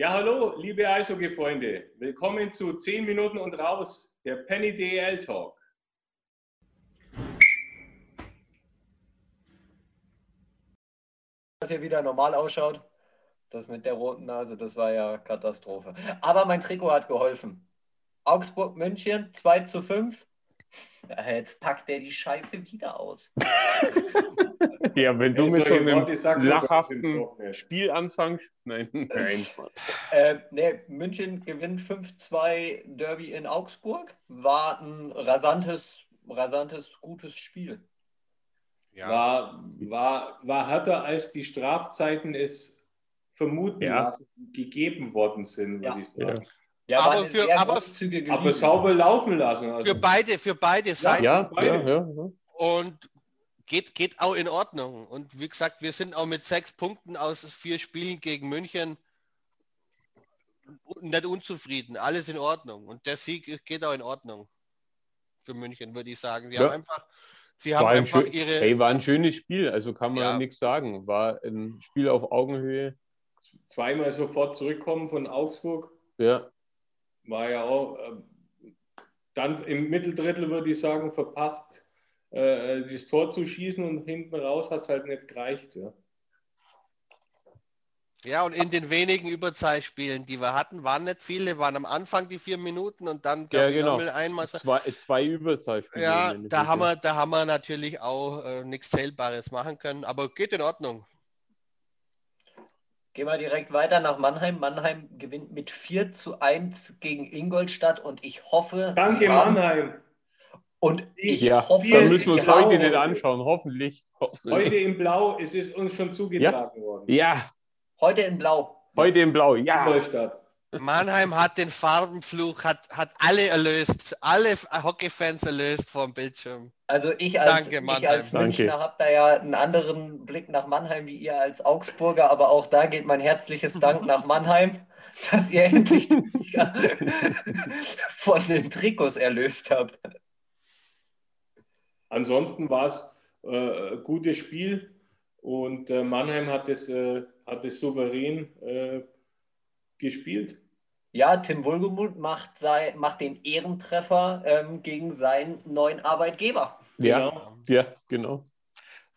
Ja, hallo, liebe Eishockey-Freunde. Willkommen zu 10 Minuten und raus, der Penny DL Talk. Dass hier wieder normal ausschaut. Das mit der roten Nase, das war ja Katastrophe. Aber mein Trikot hat geholfen. Augsburg, München, 2 zu 5. Jetzt packt der die Scheiße wieder aus. ja, wenn du mit so einem lachhaften. Spiel anfängst. Nein, nein. Äh, nee, München gewinnt 5-2 Derby in Augsburg. War ein rasantes, rasantes, gutes Spiel. War, war, war härter, als die Strafzeiten es vermuten Ja. lassen, gegeben worden sind, würde Ja. ich sagen. Ja, Aber für- aber- Aber sauber laufen lassen. Also. Für beide, für beide Seiten. Ja, beide. ja, ja. Und geht, geht auch in Ordnung. Und wie gesagt, wir sind auch mit sechs Punkten aus vier Spielen gegen München nicht unzufrieden. Alles in Ordnung. Und der Sieg geht auch in Ordnung für München, würde ich sagen. Sie Ja. haben einfach, sie haben War ein, einfach schön, ihre. hey, war ein schönes Spiel, also kann man Ja. nichts sagen. War ein Spiel auf Augenhöhe. Zweimal sofort zurückkommen von Augsburg. Ja, War ja auch ähm, dann im Mitteldrittel, würde ich sagen, verpasst, äh, das Tor zu schießen und hinten raus hat es halt nicht gereicht. Ja. Ja, und in den wenigen Überzeitspielen, die wir hatten, waren nicht viele, waren am Anfang die vier Minuten und dann ja ich, genau. einmal. Zwei, zwei Überzeitspiele. Ja, da haben, wir, da haben wir natürlich auch äh, nichts Zählbares machen können, aber geht in Ordnung. Gehen wir direkt weiter nach Mannheim. Mannheim gewinnt mit 4 zu 1 gegen Ingolstadt und ich hoffe. Danke, Mannheim. Und ich Ja, hoffe, dann müssen wir uns heute nicht anschauen, hoffentlich. hoffentlich. Heute in Blau, es ist uns schon zugetragen worden. Ja, Heute in Blau. heute in Blau, ja. Ingolstadt. Mannheim hat den Farbenfluch, hat, hat alle erlöst, alle Hockeyfans erlöst vom Bildschirm. Also ich als, Danke, ich als. Münchner habe da ja einen anderen Blick nach Mannheim wie ihr als Augsburger, aber auch da geht mein herzliches Dank nach Mannheim, dass ihr endlich die Liga von den Trikots erlöst habt. Ansonsten war es äh, ein gutes Spiel und äh, Mannheim hat es, äh, hat es souverän äh, gespielt. Ja, Tim Wohlgemuth macht, sei, macht den Ehrentreffer ähm, gegen seinen neuen Arbeitgeber. Ja, Genau. ja, genau.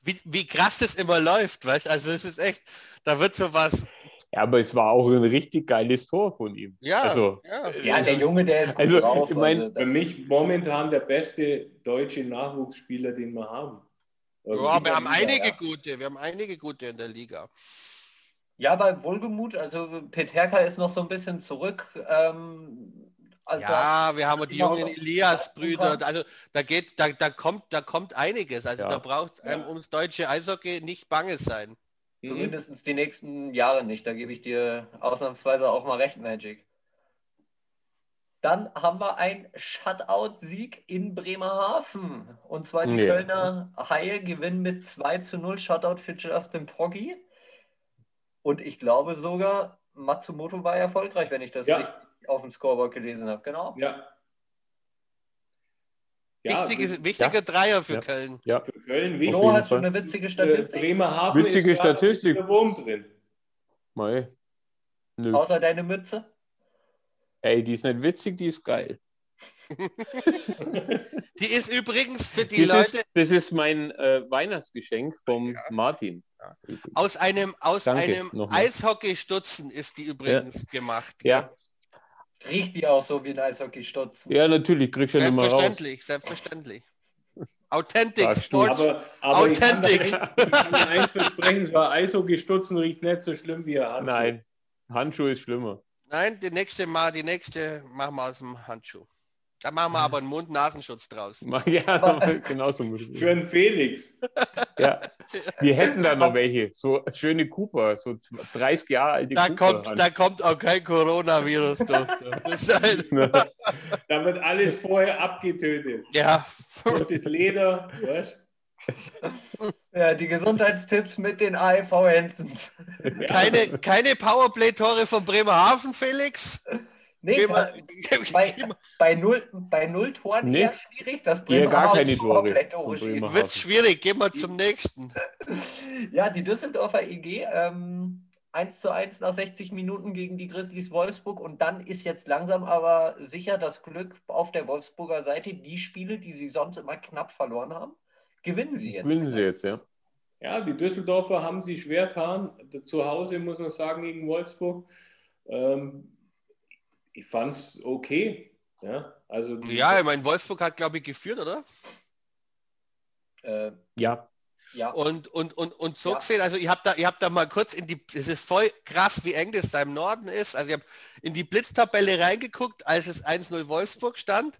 Wie, wie krass das immer läuft, weißt Also es ist echt, da wird sowas. Ja, aber es war auch ein richtig geiles Tor von ihm. Ja, Also, ja. Ja, der Junge, der ist gut Also, drauf. ich mein- also, Für mich momentan der beste deutsche Nachwuchsspieler, den wir haben. Also Ja, wir haben Liga, einige ja. gute, wir haben einige gute in der Liga. Ja, bei Wohlgemut, also Peterka ist noch so ein bisschen zurück. Ähm, also ja, wir haben die jungen Elias-Brüder. Also da geht, da, da kommt, da kommt einiges. Also Ja. da braucht einem Ja. ums deutsche Eishockey nicht bange sein. Mhm. Zumindest die nächsten Jahre nicht. Da gebe ich dir ausnahmsweise auch mal recht, Magic. Dann haben wir einen Shutout-Sieg in Bremerhaven. Und zwar die Ja. Kölner Haie gewinnen mit 2 zu 0 Shutout für Justin Poggi. Und ich glaube sogar, Matsumoto war erfolgreich, wenn ich das Ja. richtig auf dem Scoreboard gelesen habe. Genau. Ja. Ja, Wichtige, wichtiger Dreier für Ja. Köln. Ja, für Köln wichtig. Jeden hast du eine witzige Äh, Statistik? Bremerhaven Witzige ist Statistik. Der Wurm drin. Mei. Nö. Außer deine Mütze? Ey, die ist nicht witzig, die ist geil. Die ist übrigens für die Das Leute ist, das ist mein äh, Weihnachtsgeschenk vom Martin. aus einem, aus Danke, einem. Eishockey-Stutzen ist die übrigens gemacht. Ja, Riecht die auch so wie ein Eishockey-Stutzen? ja, natürlich, kriegst du ja nicht mehr raus. Selbstverständlich, selbstverständlich. Authentic du. Sports. Aber, aber ich kann, Authentic. ich kann eins versprechen, so ein Eishockey-Stutzen riecht nicht so schlimm wie ein Handschuh. Nein, Handschuh ist schlimmer. Nein, die nächste Mal, die nächste machen wir aus dem Handschuh. Da machen wir aber einen Mund-Nasenschutz draus. Ja, genauso muss ich. Für einen Felix. Ja, wir hätten da noch welche. So schöne Cooper, so 30 Jahre alte Da Cooper. kommt, da kommt auch kein Coronavirus durch. Ist ein- Da wird alles vorher abgetötet. ja, Und das Leder, weißt Ja, die Gesundheitstipps mit den AEV Hensens. keine, keine Powerplay-Tore von Bremerhaven, Felix. Nee, da, mal- bei, bei, null, bei null Toren Nee. eher schwierig, dass Eher gar Bremerhaven keine Tore schießt. Bremerhaven. Wird schwierig, gehen wir zum nächsten. Ja, die Düsseldorfer EG ähm, 1 zu 1 nach 60 Minuten gegen die Grizzlies Wolfsburg und dann ist jetzt langsam aber sicher das Glück auf der Wolfsburger Seite. Die Spiele, die sie sonst immer knapp verloren haben, gewinnen sie jetzt. Gewinnen sie jetzt, ja. Ja, die Düsseldorfer haben sich schwer getan. Zu Hause muss man sagen gegen Wolfsburg. Ähm, ich fand es okay. Ja, also die- Ja, ich meine, Wolfsburg hat, glaube ich, geführt, oder? Äh, Ja, ja, Und, und, und, und so Ja. gesehen, also ich habe da, ich hab da mal kurz in die, es ist voll krass, wie eng das da im Norden ist. Also ich habe in die Blitztabelle reingeguckt, als es 1-0 Wolfsburg stand.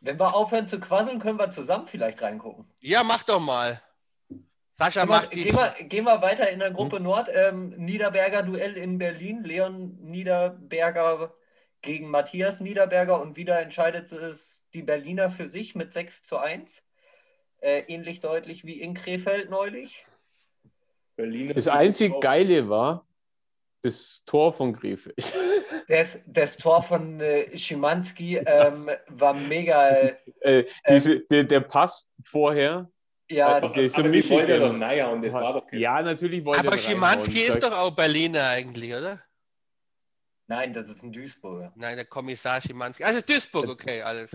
wenn wir aufhören zu quasseln, können wir zusammen vielleicht reingucken. Ja, mach doch mal. Sascha Gehen wir, macht die. gehen, wir, gehen wir weiter in der Gruppe Nord. Ähm, Niederberger Duell in Berlin. Leon Niederberger gegen Matthias Niederberger und wieder entscheidet es die Berliner für sich mit 6 zu 1. Äh, ähnlich deutlich wie in Krefeld neulich. Berliner das einzig Geile war das Tor von Krefeld. Das, das Tor von äh, Schimanski ähm, war mega. Äh, äh, diese, der, der Pass vorher, ja, der ist so aber wollte doch, naja, und das war doch kein- ja, natürlich wollte aber er Schimanski reinhauen. ist doch auch Berliner eigentlich, oder? Nein, das ist ein Duisburger. Nein, der Kommissar Schimanski. Also Duisburg, okay, alles.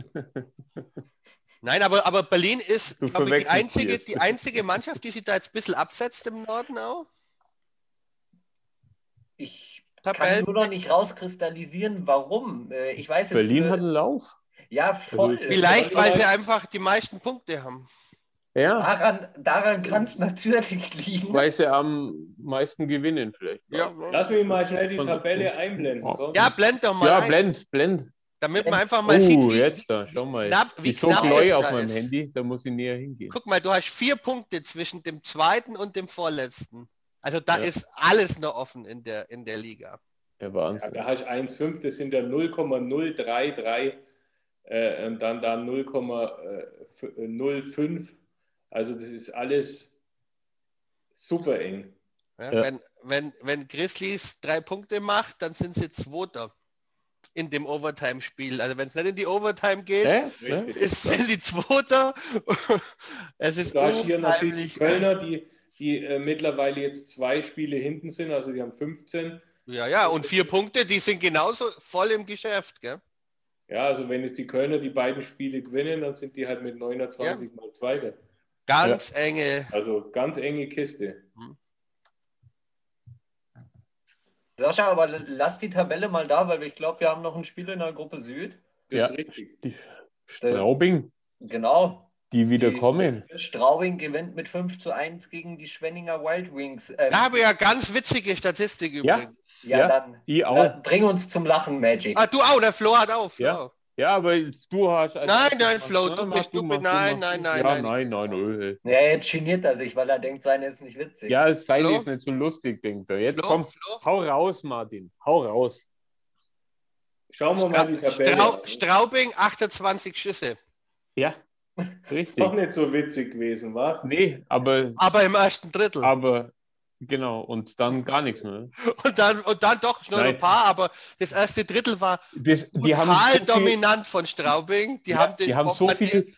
Nein, aber, aber Berlin ist ich, die, einzige, die einzige Mannschaft, die sich da jetzt ein bisschen absetzt im Norden auch. Ich Tabellen- kann nur noch nicht rauskristallisieren, warum. Äh, ich weiß jetzt. Berlin äh, hat einen Lauf. Ja, voll. Also ich- Vielleicht, weil sie einfach die meisten Punkte haben. Ja, Daran, daran kann es natürlich liegen. weil sie am meisten gewinnen vielleicht. Ja, Lass mich mal schnell die Tabelle einblenden. Ja blend doch mal Ja, ein, blend, blend. damit man einfach mal sieht, Oh, jetzt da, schau mal. knapp- wie die ist so neu auf meinem ist. Handy, da muss ich näher hingehen. Guck mal, du hast vier Punkte zwischen dem zweiten und dem vorletzten. Also da Ja. ist alles noch offen in der, in der Liga. Ja, Ja, Wahnsinn. da hast du 1,5, das sind ja 0,033 äh, und dann da 0,05. Also das ist alles super eng. Ja, Ja. Wenn, wenn, wenn Grizzlies drei Punkte macht, dann sind sie Zweiter in dem Overtime-Spiel. Also wenn es nicht in die Overtime geht? Richtig. ist, sind die Zweiter. es ist Du hast hier natürlich die. Kölner, die, die äh, mittlerweile jetzt zwei Spiele hinten sind, also die haben 15. Ja, ja, und vier Punkte, die sind genauso voll im Geschäft. Gell? Ja, also wenn jetzt die Kölner die beiden Spiele gewinnen, dann sind die halt mit 29 mal Zweiter. Ganz enge. Also ganz enge Kiste. Sascha, aber lass die Tabelle mal da, weil ich glaube, wir haben noch ein Spiel in der Gruppe Süd. Das Ja. ist richtig. Die Straubing, Genau. die wieder Die- kommen. Straubing gewinnt mit 5 zu 1 gegen die Schwenninger Wild Wings. Ähm, Da habe ja ganz witzige Statistik Ja. übrigens. ja, ja, dann Ich auch. äh, bring uns zum Lachen, Magic. Ah, du auch, der Flo hat auch. Flo. Ja. Ja, aber du hast. als Nein, nein, Flo, du bist- du nein, mach nein, nein, Ja, nein. nein, nein, nein. Ja, jetzt geniert er sich, weil er denkt, seine ist nicht witzig. Ja, es sei Flo? ist nicht so lustig, denkt er. Jetzt Flo, komm, Flo. hau raus, Martin. Hau raus. Schauen wir mal die Tabelle Strau an. Straubing 28 Schüsse. Ja, richtig. Doch nicht so witzig gewesen, war? Nee, aber, Aber im ersten Drittel. aber genau, und dann gar nichts mehr. Und dann, und dann doch nur Nein. ein paar, aber das erste Drittel war Das, die total haben so viel, dominant von Straubing. Die Ja, haben, den die haben so viel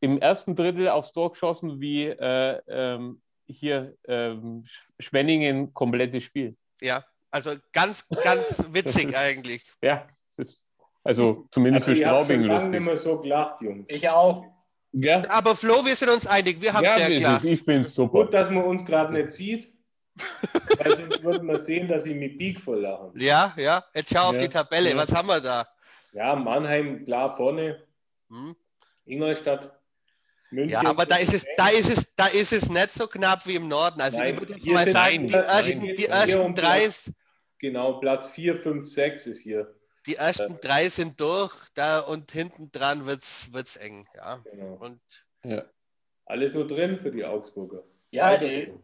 im ersten Drittel aufs Tor geschossen wie äh, ähm, hier ähm, Sch- Schwenningen komplettes Spiel. Ja, also ganz, ganz witzig eigentlich. Ja, ist, also zumindest Also für ich habe Straubing lustig. mehr so gelacht, Jungs. Ich auch. Ja, Aber Flo, wir sind uns einig, wir haben ja sehr klar. ist, ich finde es super. Gut, dass man uns gerade nicht sieht. Weil sonst würde man sehen, dass ich mit Peak voll lachen. Ja, ja. Jetzt schau auf Ja, die Tabelle. ja. Was haben wir da? Ja, Mannheim klar vorne, Hm? Ingolstadt, München. Ja, aber da ist es, da ist es, da ist es nicht so knapp wie im Norden. Also Nein, ich würde jetzt mal sind- sagen, die ersten, die ersten drei, Platz- Genau, Platz 4, 5, 6 ist hier. die ersten drei sind durch, da und hinten dran wird's, wird's eng. Ja. Genau. Und Ja. Alles nur drin für die Augsburger. Ja, äh, so.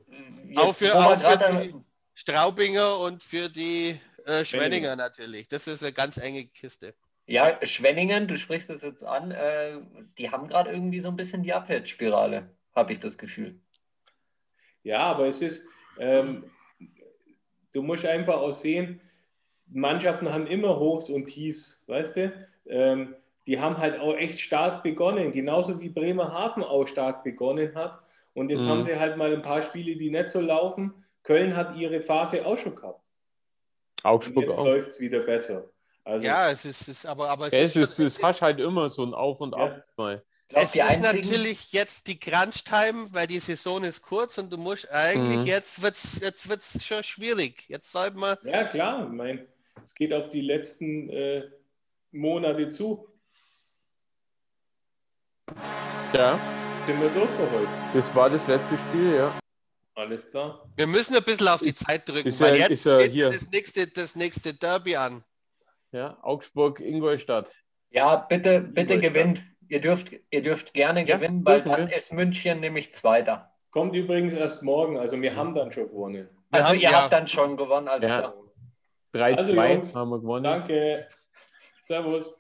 jetzt, Auch für- auch für die- Straubinger und für die äh, Schwenninger Schwenninger. natürlich. Das ist eine ganz enge Kiste. Ja, Schwenningen, du sprichst es jetzt an, äh, die haben gerade irgendwie so ein bisschen die Abwärtsspirale, habe ich das Gefühl. Ja, aber es ist, ähm, du musst einfach auch sehen, Mannschaften haben immer Hochs und Tiefs, weißt du? Ähm, die haben halt auch echt stark begonnen, genauso wie Bremerhaven auch stark begonnen hat. Und jetzt Mhm. haben sie halt mal ein paar Spiele, die nicht so laufen. Köln hat ihre Phase auch schon gehabt. Und Augsburg jetzt auch. läuft es wieder besser. Also, Ja, es ist, es ist aber, aber Es ist, schon- es hast halt immer so ein Auf und Ja. Ab. Mal. Ich glaub, Es ist einzigen, natürlich jetzt die Crunch-Time, weil die Saison ist kurz und du musst eigentlich, Mhm. jetzt wird es jetzt wird's schon schwierig. Jetzt sollten wir, ja, klar. Ich meine, es geht auf die letzten äh, Monate zu. Ja, Sind wir durch für heute? das war das letzte Spiel, ja. Alles klar. wir müssen ein bisschen auf die Ist- Zeit drücken, ist weil jetzt ist steht hier. das nächste, das nächste Derby an. ja. Augsburg, Ingolstadt. ja, bitte, bitte Ingolstadt. gewinnt. Ihr dürft, ihr dürft gerne Ja, gewinnen, weil dann wir. ist München nämlich Zweiter. Kommt übrigens erst morgen. Also wir haben dann schon gewonnen. Also haben- ihr ja. habt dann schon gewonnen, alles Ja. klar. 3-2 Also, haben wir gewonnen. Danke. Servus.